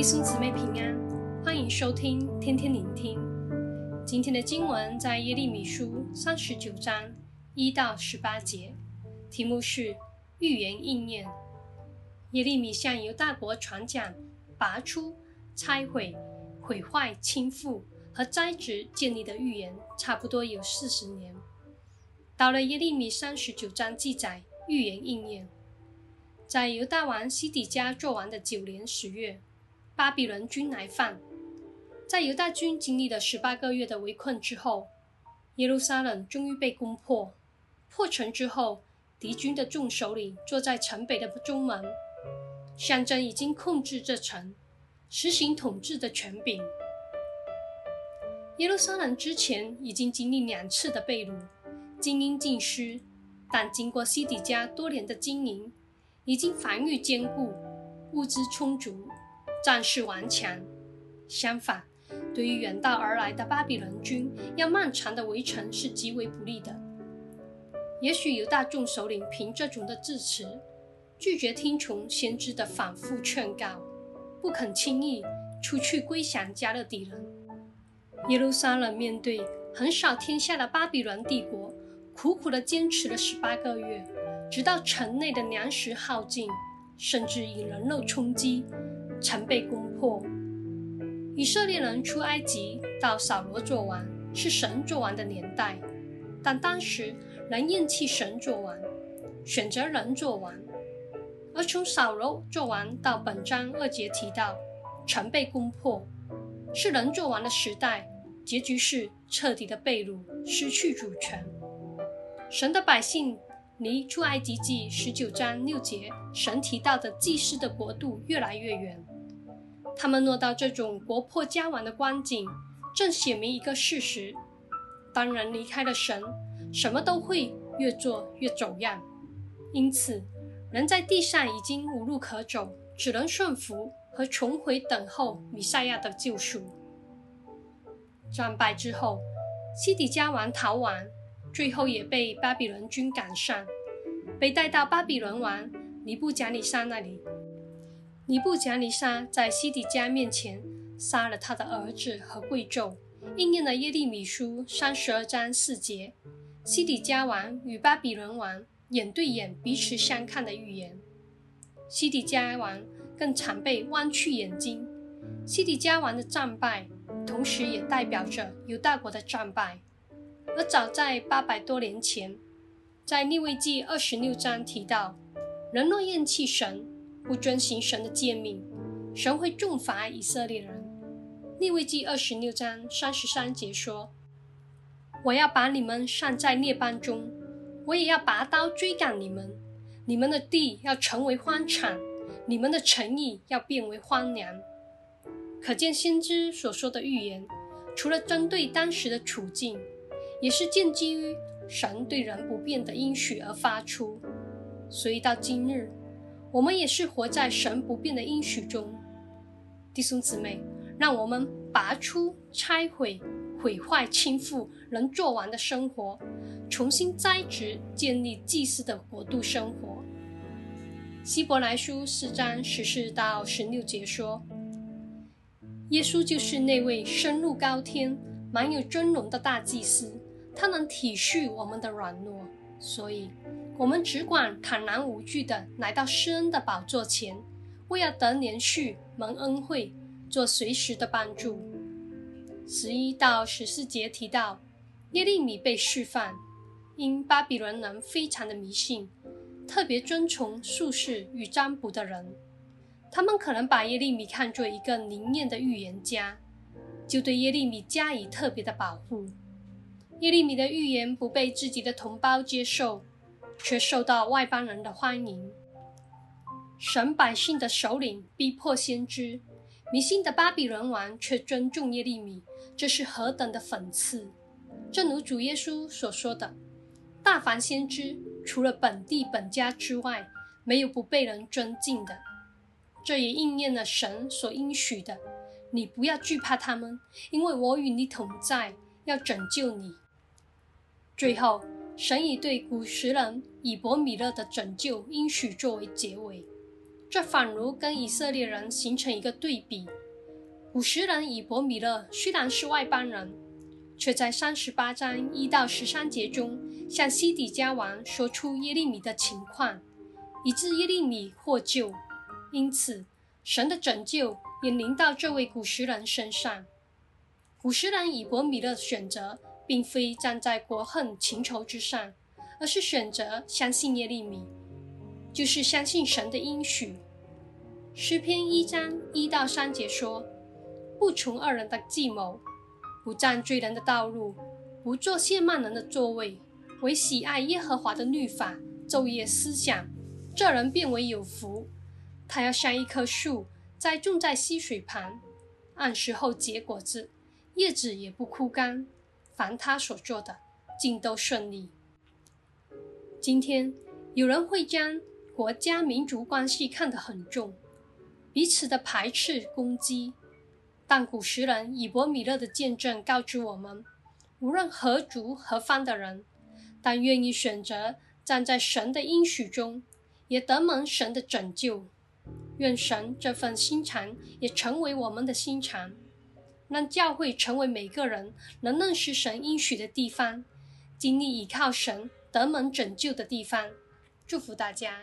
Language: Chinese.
弟兄姊妹平安，欢迎收听天天聆听。今天的经文在耶利米书三十九章一到十八节，题目是预言应验。耶利米向犹大国传讲拔出、拆毁、毁坏、倾覆和栽植建立的预言，差不多有四十年。到了耶利米三十九章记载预言应验，在犹大王西底家作王的九年十月。巴比伦军来犯，在犹大军经历了十八个月的围困之后，耶路撒冷终于被攻破。破城之后，敌军的众首领坐在城北的中门，象征已经控制这城，实行统治的权柄。耶路撒冷之前已经经历两次的被掳，精英尽失，但经过西底家多年的经营，已经防御坚固，物资充足。战事顽强。相反，对于远道而来的巴比伦军，要漫长的围城是极为不利的。也许犹大众首领凭这种的自持，拒绝听从先知的反复劝告，不肯轻易出去归降加勒底人。耶路撒冷面对横扫天下的巴比伦帝国，苦苦地坚持了十八个月，直到城内的粮食耗尽，甚至以人肉充饥。曾被攻破。以色列人出埃及到扫罗作王，是神作王的年代，但当时人厌弃神作王，选择人作王。而从扫罗作王到本章二节提到，城被攻破，是人作王的时代，结局是彻底的被掳，失去主权。神的百姓离出埃及记十九章六节神提到的祭司的国度越来越远。他们落到这种国破家亡的光景，正写明一个事实：当人离开了神，什么都会越做越走样。因此，人在地上已经无路可走，只能顺服和重回等候弥赛亚的救赎。战败之后，西底家王逃亡，最后也被巴比伦军赶上，被带到巴比伦王尼布甲尼撒那里。尼布甲尼撒在西底家面前杀了他的儿子和贵胄，应验了耶利米书三十二章四节。西底家王与巴比伦王眼对眼，彼此相看的预言。西底家王更常被剜去眼睛。西底家王的战败，同时也代表着犹大国的战败。而早在八百多年前，在利未记二十六章提到，人若厌弃神。不遵行神的诫命，神会重罚以色列人。利未记二十六章三十三节说：“我要把你们散在列邦中，我也要拔刀追赶你们。你们的地要成为荒场，你们的城邑要变为荒凉。”可见先知所说的预言，除了针对当时的处境，也是建基于神对人不变的应许而发出。所以到今日。我们也是活在神不变的应许中，弟兄姊妹，让我们拔出、拆毁、毁坏、倾覆能做完的生活，重新栽植、建立祭司的国度生活。希伯来书四章十四到十六节说：“耶稣就是那位升入高天、满有尊荣的大祭司，他能体恤我们的软弱，所以。”我们只管坦然无惧地来到施恩的宝座前，为要得怜恤、蒙恩惠、做随时的帮助。十一到十四节提到，耶利米被释放，因巴比伦人非常的迷信，特别尊崇术士与占卜的人，他们可能把耶利米看作一个灵验的预言家，就对耶利米加以特别的保护。耶利米的预言不被自己的同胞接受。却受到外邦人的欢迎。神百姓的首领逼迫先知，迷信的巴比伦王却尊重耶利米，这是何等的讽刺！正如主耶稣所说的：“大凡先知，除了本地本家之外，没有不被人尊敬的。”这也应验了神所应许的：“你不要惧怕他们，因为我与你同在，要拯救你。”最后。神以对古时人以伯米勒的拯救应许作为结尾。这仿如跟以色列人形成一个对比。古时人以伯米勒虽然是外邦人，却在三十八章一到十三节中向西底家王说出耶利米的情况，以致耶利米获救。因此，神的拯救也临到这位古时人身上。古时人以伯米勒选择，并非站在国恨情仇之上，而是选择相信耶利米，就是相信神的应许。诗篇一章一到三节说。不从恶人的计谋，不占罪人的道路，不做亵慢人的座位，唯喜爱耶和华的律法，昼夜思想，这人便为有福。他要像一棵树栽种在溪水旁，按时候结果子，叶子也不枯干。凡他所做的，尽都顺利。今天有人会将国家民族关系看得很重，彼此的排斥攻击。但古时人以伯米勒的见证告知我们，无论何族何方的人，但愿意选择站在神的应许中，也得蒙神的拯救。愿神这份心肠也成为我们的心肠，让教会成为每个人能认识神应许的地方，经历倚靠神得蒙拯救的地方。祝福大家。